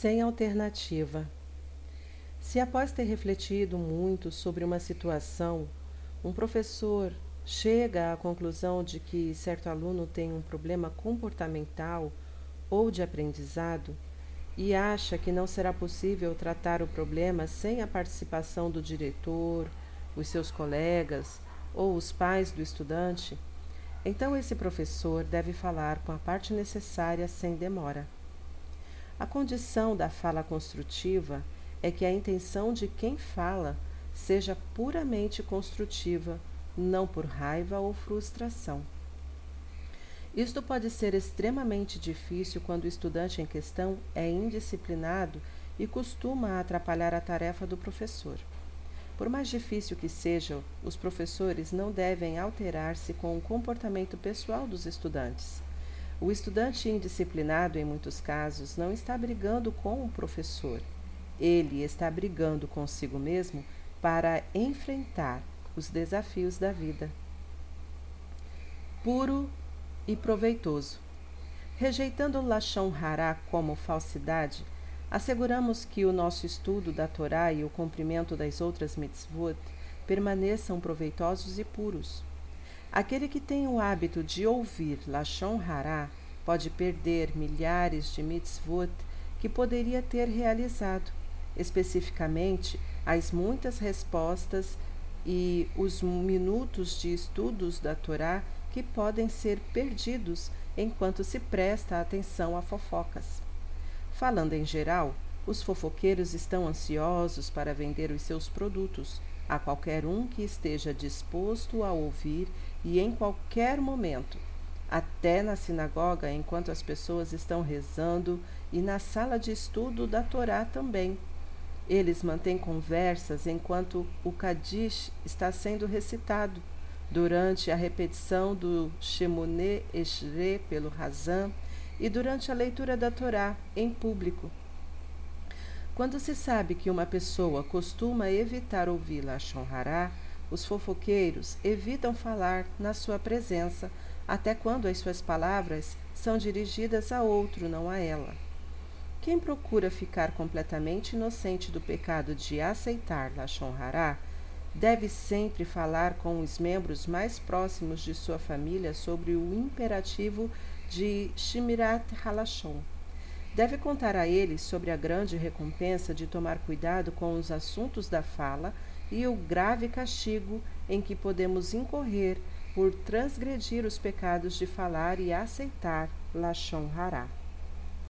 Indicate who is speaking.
Speaker 1: sem alternativa. Se após ter refletido muito sobre uma situação, um professor chega à conclusão de que certo aluno tem um problema comportamental ou de aprendizado e acha que não será possível tratar o problema sem a participação do diretor, os seus colegas ou os pais do estudante, então esse professor deve falar com a parte necessária sem demora. A condição da fala construtiva é que a intenção de quem fala seja puramente construtiva, não por raiva ou frustração. Isto pode ser extremamente difícil quando o estudante em questão é indisciplinado e costuma atrapalhar a tarefa do professor. Por mais difícil que seja, os professores não devem alterar-se com o comportamento pessoal dos estudantes. O estudante indisciplinado, em muitos casos, não está brigando com o professor. Ele está brigando consigo mesmo para enfrentar os desafios da vida. Puro e proveitoso. Rejeitando o Lachon Hará como falsidade, asseguramos que o nosso estudo da Torá e o cumprimento das outras mitzvot permaneçam proveitosos e puros. Aquele que tem o hábito de ouvir Lachon Hará pode perder milhares de mitzvot que poderia ter realizado, especificamente as muitas respostas e os minutos de estudos da Torá que podem ser perdidos enquanto se presta atenção a fofocas. Falando em geral, os fofoqueiros estão ansiosos para vender os seus produtos a qualquer um que esteja disposto a ouvir e em qualquer momento, até na sinagoga enquanto as pessoas estão rezando e na sala de estudo da Torá também. Eles mantêm conversas enquanto o Kadish está sendo recitado, durante a repetição do Shemone Eshre pelo Razan e durante a leitura da Torá em público. Quando se sabe que uma pessoa costuma evitar ouvir Lashon Hará, os fofoqueiros evitam falar na sua presença, até quando as suas palavras são dirigidas a outro, não a ela. Quem procura ficar completamente inocente do pecado de aceitar Lashon Hará, deve sempre falar com os membros mais próximos de sua família sobre o imperativo de Shimirat Halashon deve contar a eles sobre a grande recompensa de tomar cuidado com os assuntos da fala e o grave castigo em que podemos incorrer por transgredir os pecados de falar e aceitar Lashon Hará.